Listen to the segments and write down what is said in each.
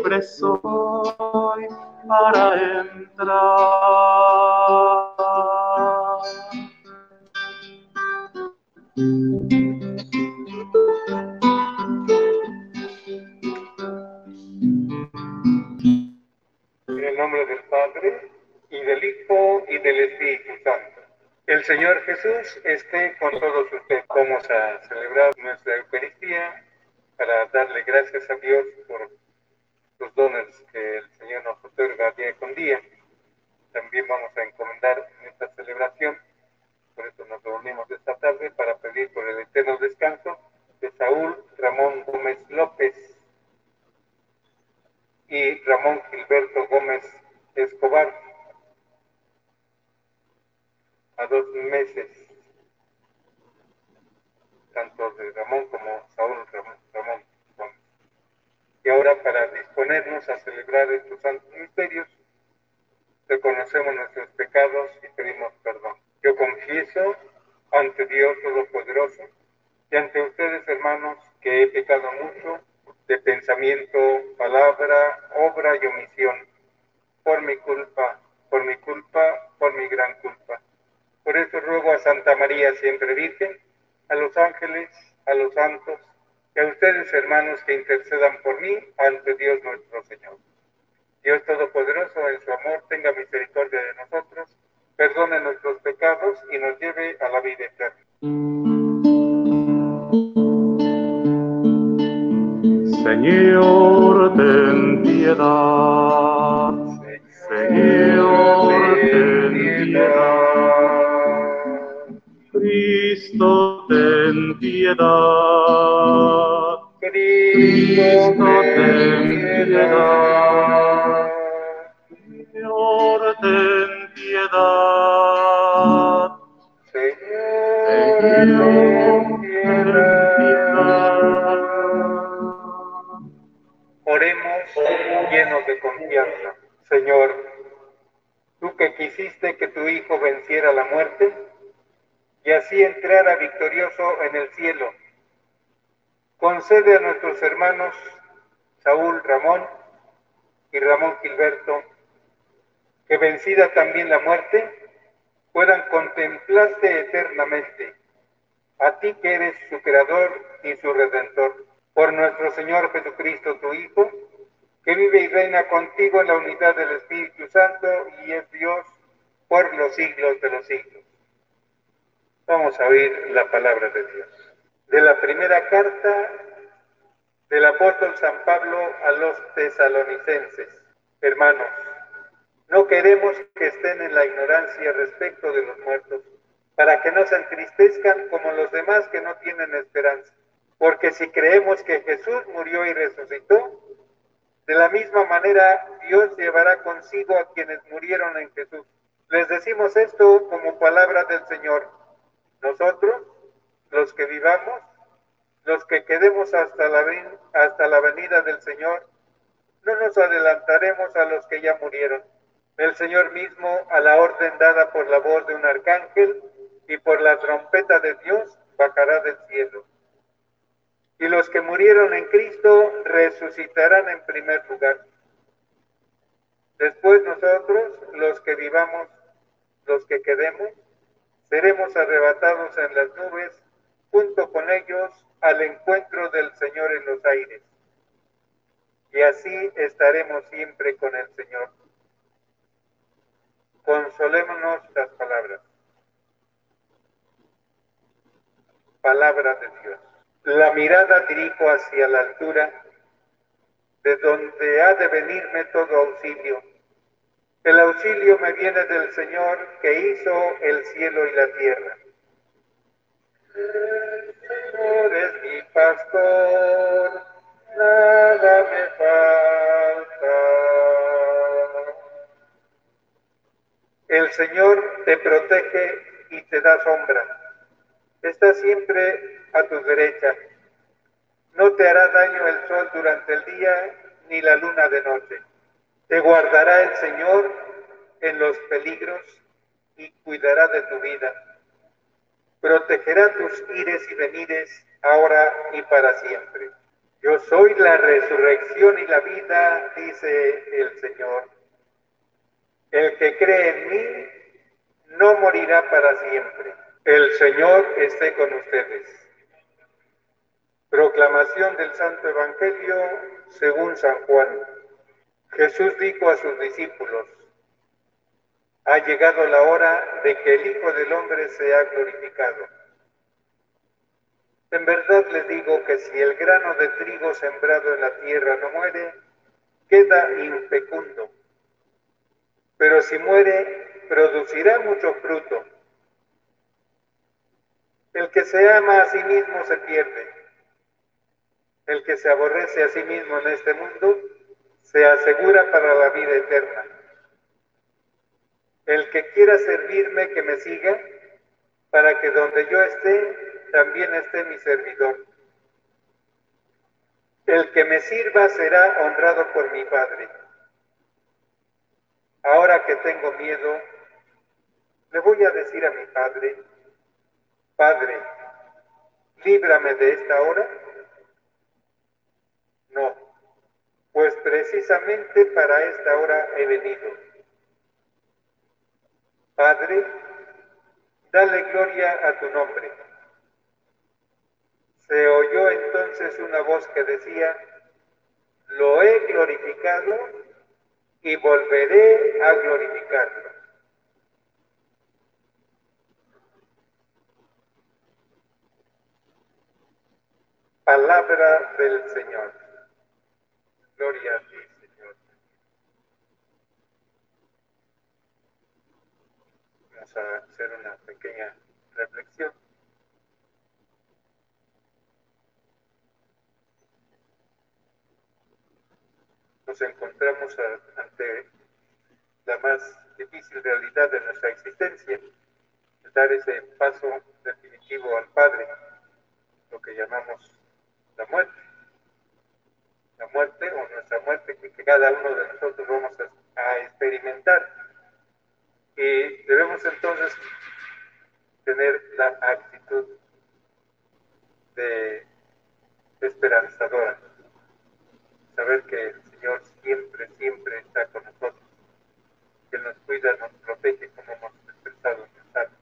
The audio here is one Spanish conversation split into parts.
Libre soy para entrar. En el nombre del Padre, y del Hijo, y del Espíritu Santo. El Señor Jesús esté con todos ustedes. Vamos a celebrar nuestra para darle gracias a Dios por los dones que el Señor nos otorga día con día. También vamos a encomendar en esta celebración, por eso nos reunimos esta tarde para pedir por el eterno descanso de Saúl Ramón Gómez López y Ramón Gilberto Gómez Escobar a dos meses, tanto de Ramón como Saúl Ramón, Ramón Y ahora para disponernos a celebrar estos santos misterios, reconocemos nuestros pecados y pedimos perdón. Yo confieso ante Dios Todopoderoso y ante ustedes, hermanos, que he pecado mucho de pensamiento, palabra, obra y omisión, por mi culpa, por mi culpa, por mi gran culpa. Por eso ruego a Santa María siempre Virgen, a los ángeles, a los santos y a ustedes hermanos que intercedan por mí ante Dios nuestro Señor. Dios Todopoderoso en su amor tenga misericordia de nosotros, perdone nuestros pecados y nos lleve a la vida eterna. Señor, ten piedad. Cristo, ten piedad. Señor, ten piedad. Señor, ten piedad. Oremos llenos de confianza. Señor, tú que quisiste que tu Hijo venciera la muerte, y así entrara victorioso en el cielo. Concede a nuestros hermanos Saúl Ramón y Ramón Gilberto que vencida también la muerte, puedan contemplarte eternamente, a ti que eres su creador y su redentor, por nuestro Señor Jesucristo, tu Hijo, que vive y reina contigo en la unidad del Espíritu Santo y es Dios por los siglos de los siglos. Vamos a oír la palabra de Dios. De la primera carta del apóstol San Pablo a los tesalonicenses. Hermanos, no queremos que estén en la ignorancia respecto de los muertos, para que no se entristezcan como los demás que no tienen esperanza. Porque si creemos que Jesús murió y resucitó, de la misma manera Dios llevará consigo a quienes murieron en Jesús. Les decimos esto como palabra del Señor nosotros, los que vivamos, los que quedemos hasta la, hasta la venida del Señor, no nos adelantaremos a los que ya murieron. El Señor mismo, a la orden dada por la voz de un arcángel y por la trompeta de Dios, bajará del cielo. Y los que murieron en Cristo resucitarán en primer lugar. Después nosotros, los que vivamos, los que quedemos, seremos arrebatados en las nubes junto con ellos al encuentro del Señor en los aires. Y así estaremos siempre con el Señor. Consolémonos las palabras. Palabra de Dios. La mirada dirijo hacia la altura, de donde ha de venirme todo auxilio. El auxilio me viene del Señor que hizo el cielo y la tierra. El Señor es mi pastor, nada me falta. El Señor te protege y te da sombra. Está siempre a tu derecha. No te hará daño el sol durante el día ni la luna de noche. Te guardará el Señor en los peligros y cuidará de tu vida. Protegerá tus ires y venires ahora y para siempre. Yo soy la resurrección y la vida, dice el Señor. El que cree en mí no morirá para siempre. El Señor esté con ustedes. Proclamación del Santo Evangelio según San Juan. Jesús dijo a sus discípulos, ha llegado la hora de que el Hijo del Hombre sea glorificado. En verdad les digo que si el grano de trigo sembrado en la tierra no muere, queda infecundo. Pero si muere, producirá mucho fruto. El que se ama a sí mismo se pierde el que se aborrece a sí mismo en este mundo se asegura para la vida eterna. El que quiera servirme, que me siga, para que donde yo esté, también esté mi servidor. El que me sirva será honrado por mi Padre. Ahora que tengo miedo, le voy a decir a mi Padre, Padre, líbrame de esta hora no, pues precisamente para esta hora he venido. Padre, dale gloria a tu nombre. Se oyó entonces una voz que decía, lo he glorificado y volveré a glorificarlo. Palabra del Señor. Gloria a ti, Señor. A hacer una pequeña reflexión. Nos encontramos ante la más difícil realidad de nuestra existencia, dar ese paso definitivo al Padre, lo que llamamos la muerte la muerte o nuestra muerte que, cada uno de nosotros vamos a, experimentar. Y debemos entonces tener la actitud de esperanzadora, saber que el Señor siempre, siempre está con nosotros, que nos cuida, nos protege, como hemos expresado en el Salmo.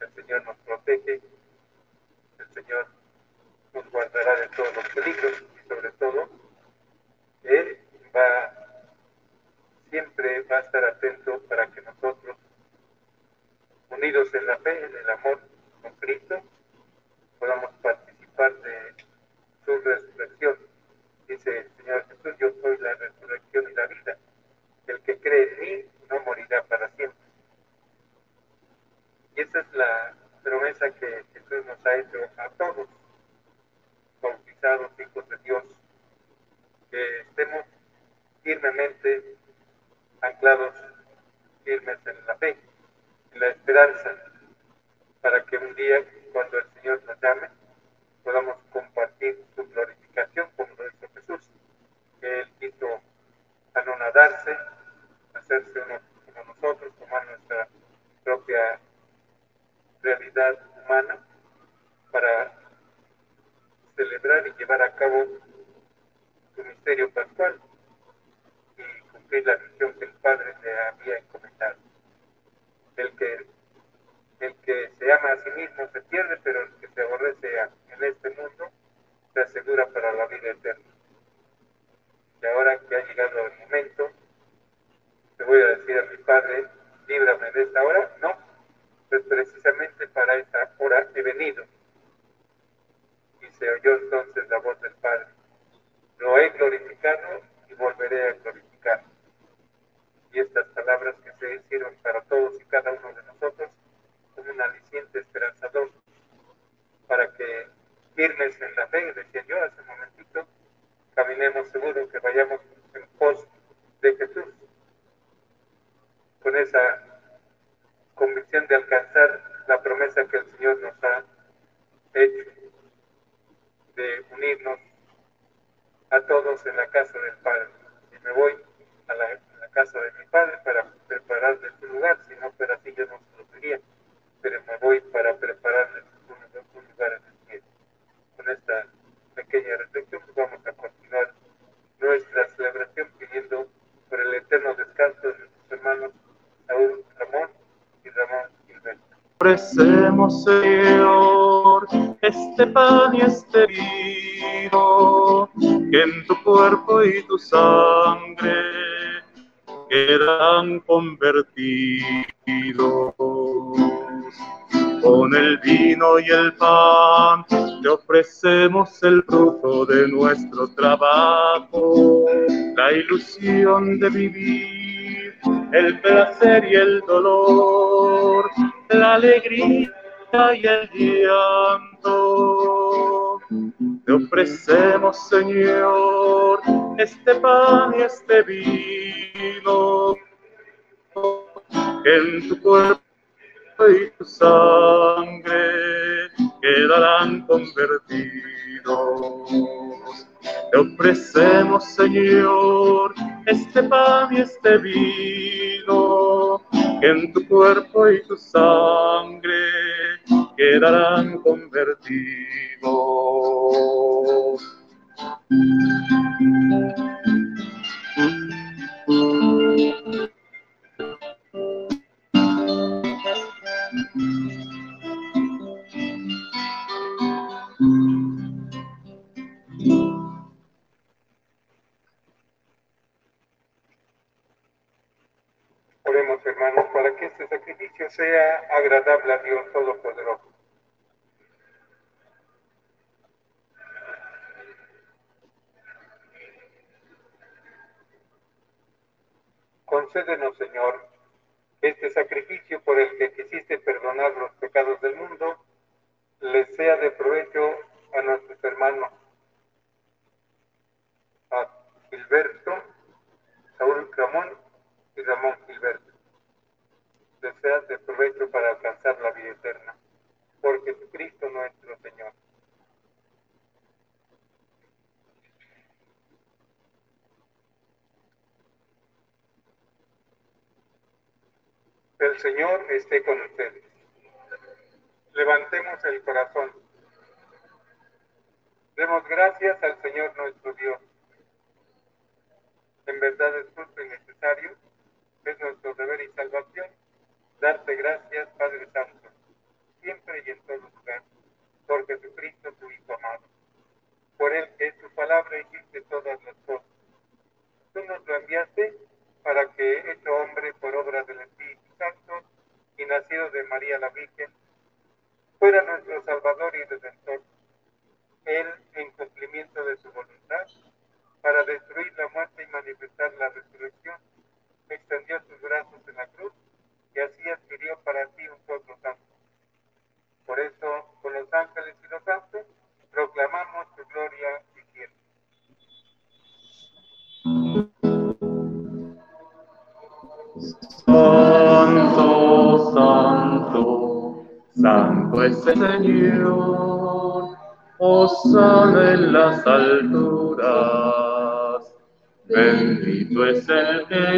El Señor nos protege, el Señor nos guardará de todos los peligros sobre todo, Él va, siempre va a estar atento para que nosotros, unidos en la fe, en el amor con Cristo, podamos participar de su resurrección. Dice el Señor Jesús, yo soy la resurrección y la vida. El que cree en mí no morirá para siempre. Y esa es la promesa que Jesús nos ha hecho a todos bautizados hijos de Dios, que estemos firmemente anclados, firmes en la fe, en la esperanza, para que un día, cuando el Señor nos llame, podamos compartir su glorificación como lo hizo Jesús, que Él quiso anonadarse, hacerse uno como nosotros, tomar nuestra propia realidad humana para celebrar y llevar a cabo su misterio pascual y cumplir la misión que el Padre le había encomendado. El que, el que se ama a sí mismo se pierde, pero el que se aborrece en este mundo se asegura para la vida eterna. Y ahora que ha llegado el momento, te voy a decir a mi Padre, líbrame de esta hora. No, pues precisamente para esta hora he venido se oyó entonces la voz del Padre. Lo he glorificado y volveré a glorificar. Y estas palabras que se hicieron para todos y cada uno de nosotros como un aliciente esperanzador para que firmes en la fe, decía yo hace un momentito, caminemos seguro que vayamos en pos de Jesús, con esa convicción de alcanzar la promesa que el Señor nos ha hecho de unirnos a todos en la casa del Padre. Y me voy a la, casa de mi Padre para prepararles un lugar, si no, pero así yo no se lo diría, pero me voy para prepararles un, un lugar en el cielo. Con esta pequeña reflexión pues vamos a continuar nuestra celebración pidiendo por el eterno descanso de nuestros hermanos Saúl Ramón y Ramón Gilberto. Ofrecemos, Señor, este pan y este vino, que en tu cuerpo y tu sangre quedan convertidos. Con el vino y el pan te ofrecemos el fruto de nuestro trabajo, la ilusión de vivir, el placer y el dolor, la alegría y el llanto. Te ofrecemos, Señor, este pan y este vino, en tu cuerpo y tu sangre quedarán convertidos. Te ofrecemos, Señor, este pan y este vino, en tu cuerpo y tu sangre quedarán convertidos. Oremos, hermanos, para que este sacrificio sea agradable a Dios Todopoderoso. Concédenos, Señor, este sacrificio por el que quisiste perdonar los pecados del mundo, les sea de provecho a nuestros hermanos, a Gilberto, Saúl Ramón Ramón Gilberto. Les sea de provecho para alcanzar la vida eterna, por Jesucristo nuestro Señor. El Señor esté con ustedes. Levantemos el corazón. Demos gracias al Señor nuestro Dios. En verdad es justo y necesario, es nuestro deber y salvación, darte gracias, Padre Santo, siempre y en todo lugar, por Jesucristo, tu Hijo amado. Por Él que es tu palabra hiciste todas las cosas. Tú nos lo enviaste para que, hecho hombre por obra del Espíritu Santo y nacido de María la Virgen, fuera nuestro Salvador y Redentor. Él, en cumplimiento de su voluntad, para destruir la muerte y manifestar la resurrección, extendió sus brazos en la cruz y así adquirió para ti un pueblo santo. Por eso, con los ángeles y los santos, proclamamos tu gloria diciendo. Santo, santo, santo es el Señor, osana en las alturas, que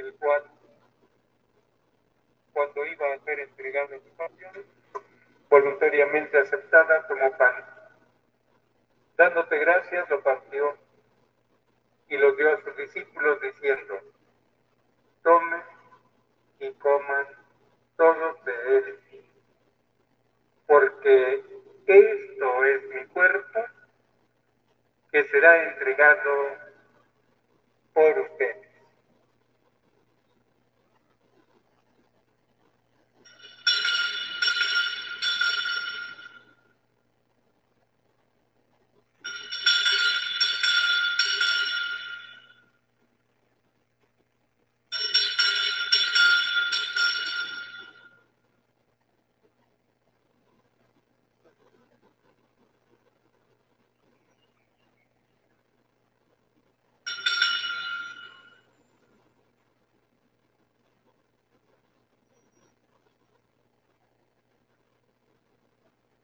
el cual, cuando iba a ser entregado en su pasión, voluntariamente aceptada como pan. Dándote gracias, lo partió y lo dio a sus discípulos diciendo, tomen y coman todos de él, porque esto es mi cuerpo que será entregado por ustedes.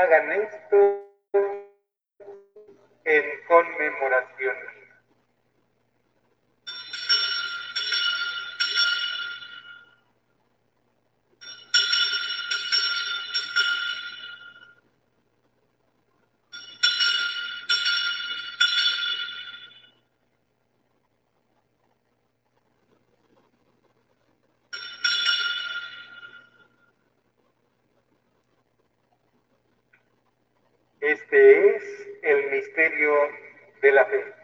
hagan esto en conmemoración Este es el misterio de la fe.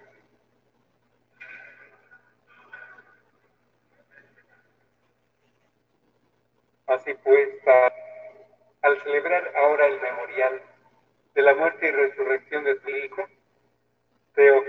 Así pues, al celebrar ahora el memorial de la muerte y resurrección de tu Hijo, te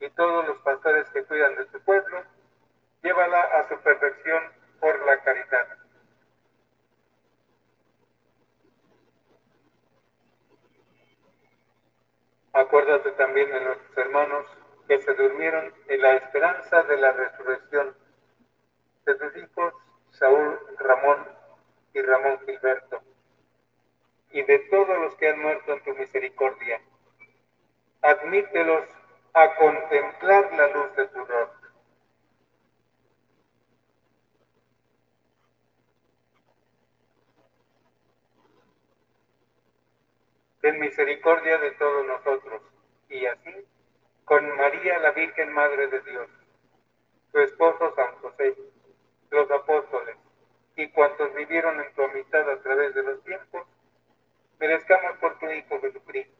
y todos los pastores que cuidan de su pueblo, llévala a su perfección por la caridad. Acuérdate también de nuestros hermanos que se durmieron en la esperanza de la resurrección, de tus hijos Saúl Ramón y Ramón Gilberto, y de todos los que han muerto en tu misericordia. Admítelos a contemplar la luz de tu rostro. ten misericordia de todos nosotros, y así, con María la Virgen Madre de Dios, su esposo San José, los apóstoles, y cuantos vivieron en tu amistad a través de los tiempos, merezcamos por tu Hijo Jesucristo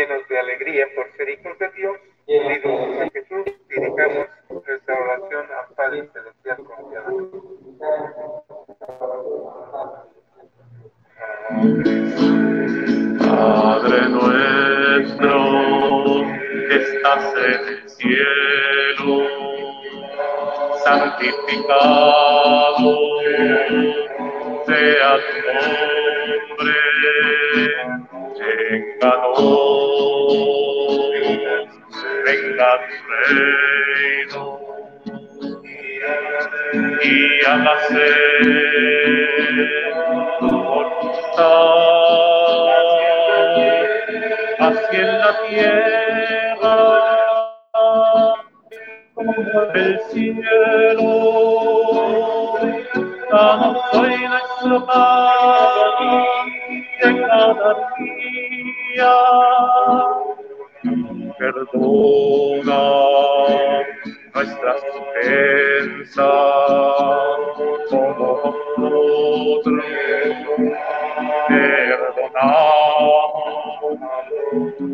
Llenos de alegría por ser hijos de Dios, unidos a Jesús, dirigamos nuestra oración al Padre Celestial confiadamente. Padre nuestro que estás en el cielo, santificado sea tu nombre, venga venga tu reino y hágase tu voluntad, así en la tierra como el cielo.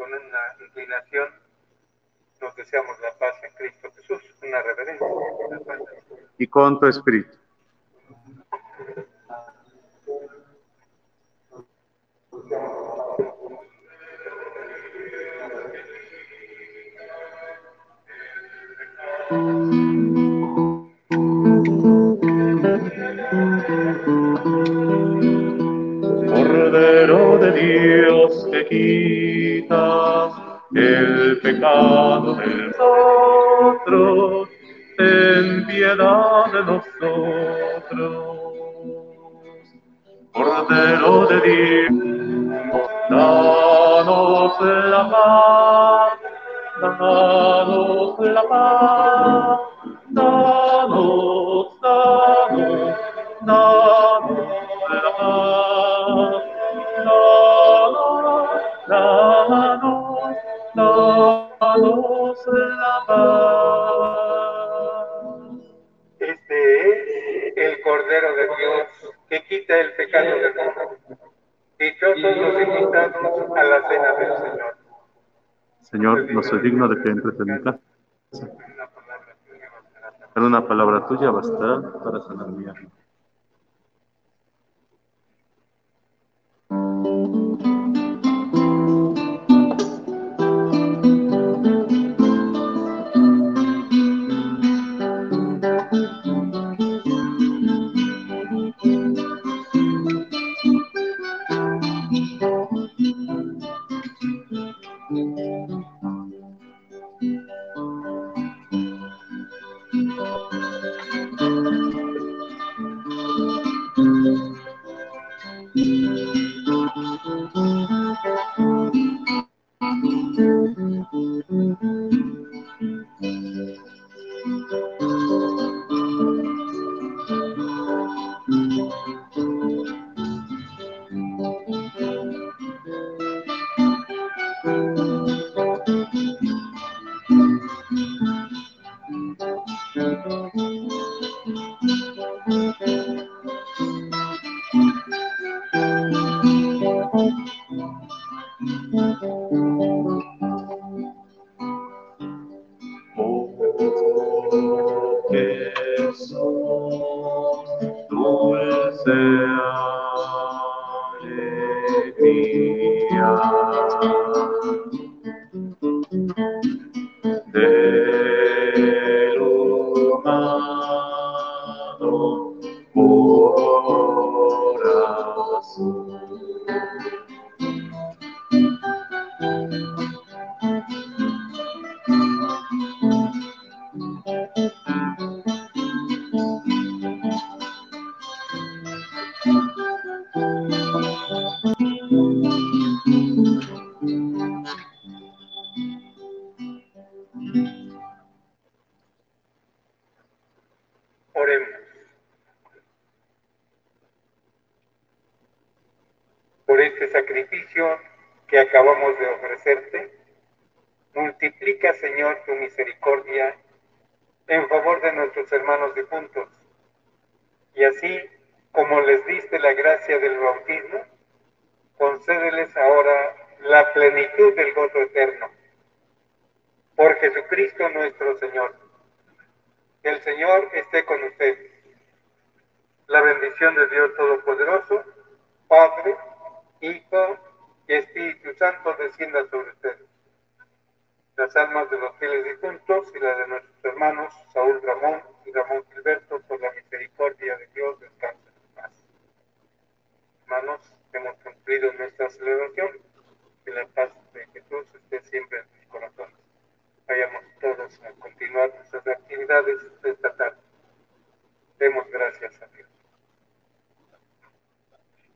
Con una inclinación nos deseamos la paz en Cristo Jesús, una reverencia. y con tu espíritu. Cordero de Dios que el quita el pecado del mundo. Dichosos los invitados a la cena del Señor. Señor, no soy digno de que entres en mi casa. Pero una palabra tuya bastará para sanar mi alma. Hermanos difuntos. Y así como les diste la gracia del bautismo, concédeles ahora la plenitud del gozo eterno. Por Jesucristo nuestro Señor. Que el Señor esté con ustedes. La bendición de Dios Todopoderoso, Padre, Hijo y Espíritu Santo descienda sobre ustedes. Las almas de los fieles difuntos y las de nuestros hermanos Saúl Ramón Ramón por la misericordia de Dios, descansen en paz. Hermanos, hemos cumplido nuestra celebración. Que la paz de Jesús esté siempre en sus corazones. Vayamos todos a continuar nuestras actividades esta tarde. Demos gracias a Dios.